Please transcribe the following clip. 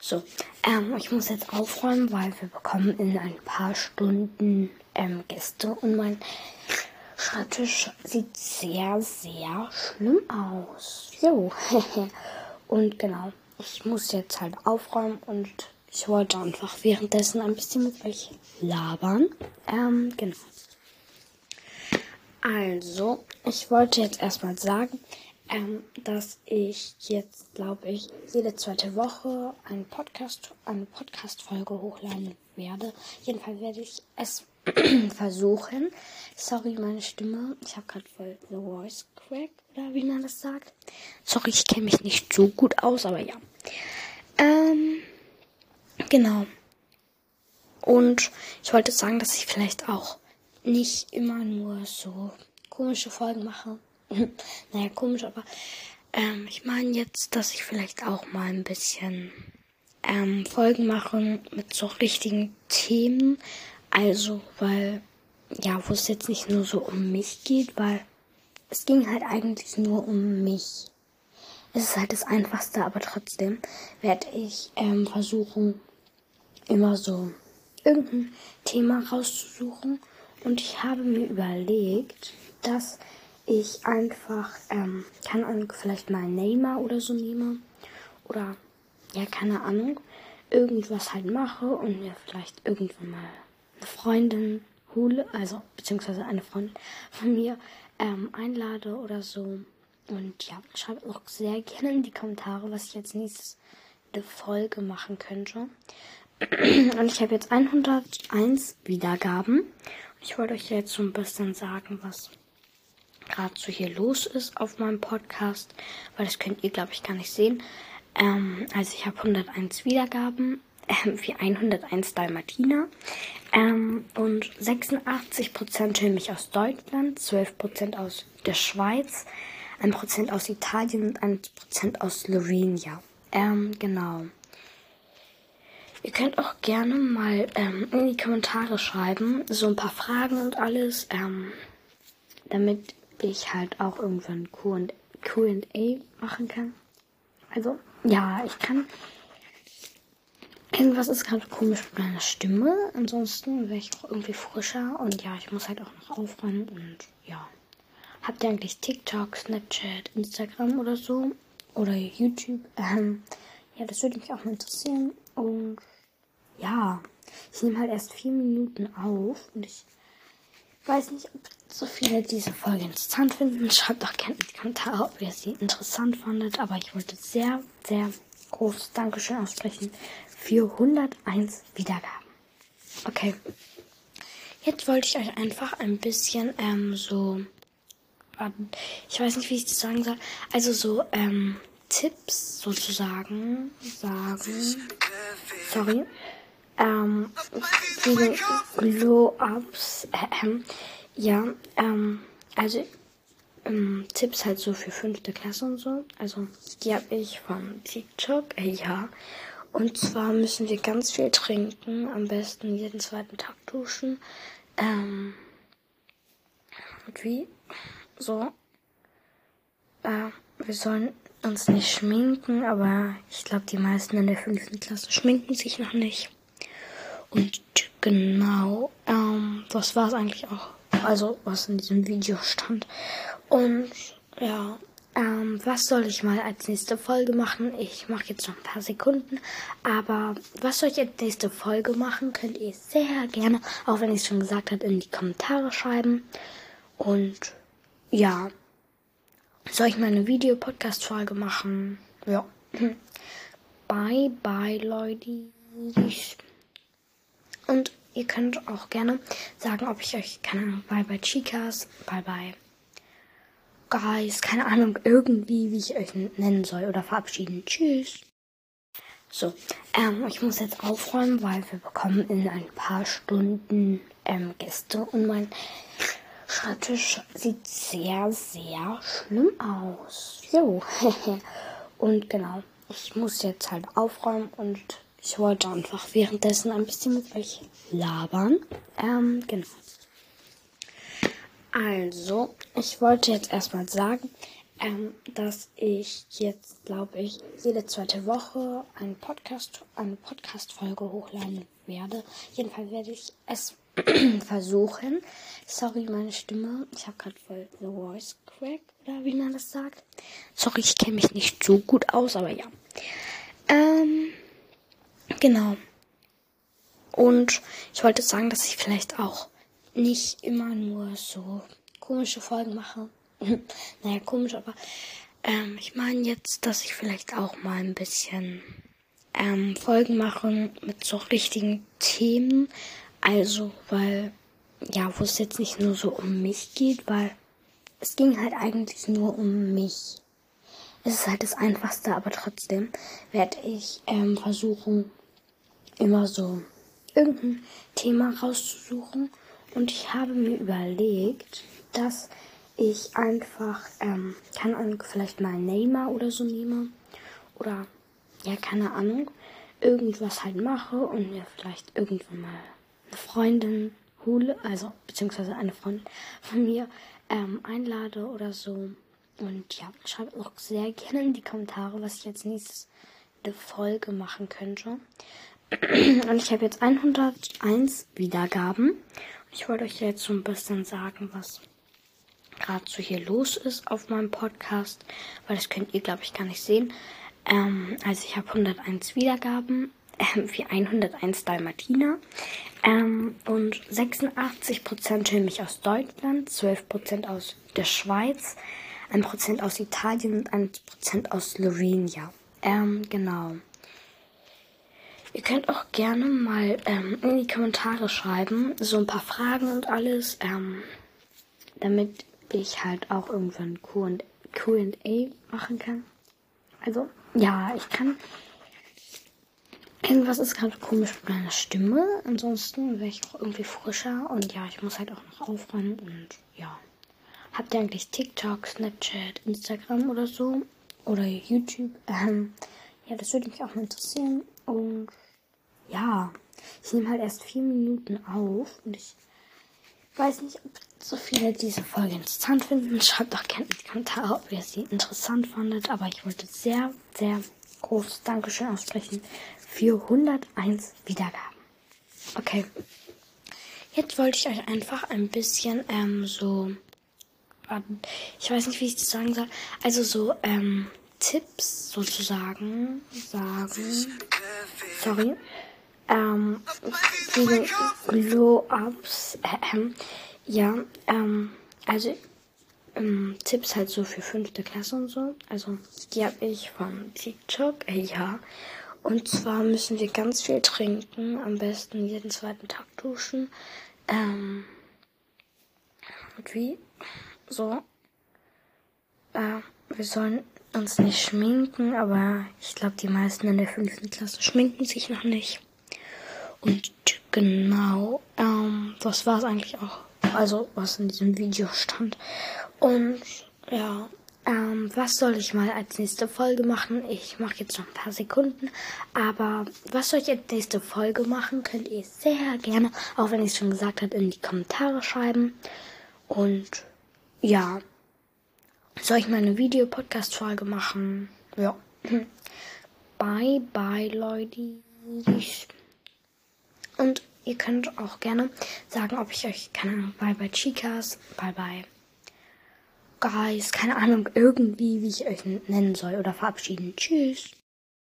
So, ähm, ich muss jetzt aufräumen, weil wir bekommen in ein paar Stunden ähm, Gäste und mein Schreibtisch sieht sehr, sehr schlimm aus. Jo, und genau, ich muss jetzt halt aufräumen und ich wollte einfach währenddessen ein bisschen mit euch labern. Ähm, genau. Also, ich wollte jetzt erstmal sagen, ähm, dass ich jetzt, glaube ich, jede zweite Woche einen Podcast, eine Podcast-Folge hochladen werde. Jedenfalls werde ich es versuchen. Sorry, meine Stimme. Ich habe gerade voll The Voice Crack, oder wie man das sagt. Sorry, ich kenne mich nicht so gut aus, aber ja. Ähm, genau. Und ich wollte sagen, dass ich vielleicht auch nicht immer nur so komische Folgen mache. naja, komisch, aber ähm, ich meine jetzt, dass ich vielleicht auch mal ein bisschen ähm, Folgen mache mit so richtigen Themen. Also, weil, ja, wo es jetzt nicht nur so um mich geht, weil es ging halt eigentlich nur um mich. Es ist halt das Einfachste, aber trotzdem werde ich ähm, versuchen, immer so irgendein Thema rauszusuchen. Und ich habe mir überlegt, dass ich einfach, ähm, keine Ahnung, vielleicht mal Neymar oder so nehme. Oder, ja, keine Ahnung, irgendwas halt mache und mir vielleicht irgendwann mal eine Freundin hole, also, beziehungsweise eine Freundin von mir ähm, einlade oder so. Und ja, schreibt auch sehr gerne in die Kommentare, was ich jetzt nächstes eine Folge machen könnte. Und ich habe jetzt 101 Wiedergaben. Ich wollte euch jetzt so ein bisschen sagen, was gerade so hier los ist auf meinem Podcast, weil das könnt ihr, glaube ich, gar nicht sehen. Ähm, also ich habe 101 Wiedergaben, ähm, wie 101 Dalmatiner. Ähm, und 86% hören mich aus Deutschland, 12% aus der Schweiz, 1% aus Italien und 1% aus Slowenien. Ähm, genau. Ihr könnt auch gerne mal ähm, in die Kommentare schreiben, so ein paar Fragen und alles, ähm, damit ich halt auch irgendwann QA machen kann. Also, ja, ich kann. Irgendwas ist gerade komisch mit meiner Stimme. Ansonsten wäre ich auch irgendwie frischer. Und ja, ich muss halt auch noch aufräumen. Und ja. Habt ihr eigentlich TikTok, Snapchat, Instagram oder so? Oder YouTube? Ähm, ja, das würde mich auch mal interessieren. Und ja, ich nehme halt erst vier Minuten auf. Und ich weiß nicht, ob so viele diese Folge interessant finden. Schreibt doch gerne in die Kommentare, ob ihr sie interessant fandet. Aber ich wollte sehr, sehr großes Dankeschön aussprechen für 101 Wiedergaben. Okay. Jetzt wollte ich euch einfach ein bisschen ähm, so. Ich weiß nicht, wie ich das sagen soll. Also so ähm, Tipps sozusagen sagen. Sorry ähm, Glow-Ups. Äh, ja, ähm, also ähm, Tipps halt so für fünfte Klasse und so. Also die habe ich von TikTok. Äh, ja. Und zwar müssen wir ganz viel trinken. Am besten jeden zweiten Tag duschen. Ähm, und wie? So. Äh, wir sollen uns nicht schminken, aber ich glaube, die meisten in der fünften Klasse schminken sich noch nicht. Und genau, ähm, das war es eigentlich auch. Also, was in diesem Video stand. Und ja, ähm, was soll ich mal als nächste Folge machen? Ich mache jetzt noch ein paar Sekunden. Aber was soll ich als nächste Folge machen? Könnt ihr sehr gerne, auch wenn ich es schon gesagt habe, in die Kommentare schreiben. Und ja, soll ich mal eine Video-Podcast-Folge machen? Ja. Bye, bye, Leute. Und ihr könnt auch gerne sagen, ob ich euch, keine Ahnung, bye bye Chicas, bye bye Guys, keine Ahnung, irgendwie, wie ich euch nennen soll oder verabschieden. Tschüss. So, ähm, ich muss jetzt aufräumen, weil wir bekommen in ein paar Stunden ähm, Gäste und mein Schreibtisch sieht sehr, sehr schlimm aus. Jo, und genau, ich muss jetzt halt aufräumen und ich wollte einfach währenddessen ein bisschen mit euch labern. Ähm, genau. Also, ich wollte jetzt erstmal sagen, ähm, dass ich jetzt, glaube ich, jede zweite Woche einen Podcast, eine Podcast-Folge hochladen werde. Jedenfalls werde ich es versuchen. Sorry, meine Stimme. Ich habe gerade voll The Voice Crack, oder wie man das sagt. Sorry, ich kenne mich nicht so gut aus, aber ja. Ähm, genau. Und ich wollte sagen, dass ich vielleicht auch nicht immer nur so komische Folgen mache. naja, komisch, aber ähm, ich meine jetzt, dass ich vielleicht auch mal ein bisschen ähm, Folgen mache mit so richtigen Themen. Also, weil, ja, wo es jetzt nicht nur so um mich geht, weil es ging halt eigentlich nur um mich. Es ist halt das Einfachste, aber trotzdem werde ich ähm, versuchen, immer so irgendein Thema rauszusuchen. Und ich habe mir überlegt, dass ich einfach, ähm, keine Ahnung, vielleicht mal Neymar oder so nehme. Oder, ja, keine Ahnung, irgendwas halt mache und mir vielleicht irgendwann mal eine Freundin hole, also, beziehungsweise eine Freundin von mir ähm, einlade oder so. Und ja, schreibt auch sehr gerne in die Kommentare, was ich jetzt nächstes eine Folge machen könnte. Und ich habe jetzt 101 Wiedergaben. Ich wollte euch jetzt so ein bisschen sagen, was gerade so hier los ist auf meinem Podcast, weil das könnt ihr, glaube ich, gar nicht sehen. Ähm, also ich habe 101 Wiedergaben, äh, wie 101 Dalmatiner. Ähm, und 86% hören mich aus Deutschland, 12% aus der Schweiz, 1% aus Italien und 1% aus Slowenien. Ähm, genau. Ihr könnt auch gerne mal ähm, in die Kommentare schreiben, so ein paar Fragen und alles, ähm, damit ich halt auch irgendwann Q&A machen kann. Also, ja, ich kann. Irgendwas ist gerade komisch mit meiner Stimme. Ansonsten wäre ich auch irgendwie frischer. Und ja, ich muss halt auch noch aufräumen. Und ja. Habt ihr eigentlich TikTok, Snapchat, Instagram oder so? Oder YouTube? Ähm, ja, das würde mich auch mal interessieren. Und ja, ich nehme halt erst vier Minuten auf. Und ich weiß nicht, ob so viele diese Folge interessant finden. Schreibt doch gerne in die Kommentare, ob ihr sie interessant fandet. Aber ich wollte sehr, sehr großes Dankeschön aussprechen für 101 Wiedergaben. Okay. Jetzt wollte ich euch einfach ein bisschen ähm, so. Ich weiß nicht, wie ich das sagen soll. Also so ähm, Tipps sozusagen sagen. Sorry ähm, wegen Glow-Ups. Äh, ja, ähm, also ähm, Tipps halt so für fünfte Klasse und so. Also die habe ich von TikTok. Äh, ja. Und zwar müssen wir ganz viel trinken. Am besten jeden zweiten Tag duschen. Ähm, und wie? So. Äh, wir sollen uns nicht schminken, aber ich glaube, die meisten in der fünften Klasse schminken sich noch nicht. Und genau, ähm, das war es eigentlich auch. Also, was in diesem Video stand. Und ja, ähm, was soll ich mal als nächste Folge machen? Ich mache jetzt noch ein paar Sekunden. Aber was soll ich als nächste Folge machen? Könnt ihr sehr gerne, auch wenn ich es schon gesagt habe, in die Kommentare schreiben. Und ja, soll ich mal eine Video-Podcast-Folge machen? Ja. Bye, bye, Leute. Und ihr könnt auch gerne sagen, ob ich euch, keine Ahnung, bye bye Chicas, bye bye Guys, keine Ahnung, irgendwie, wie ich euch nennen soll oder verabschieden. Tschüss.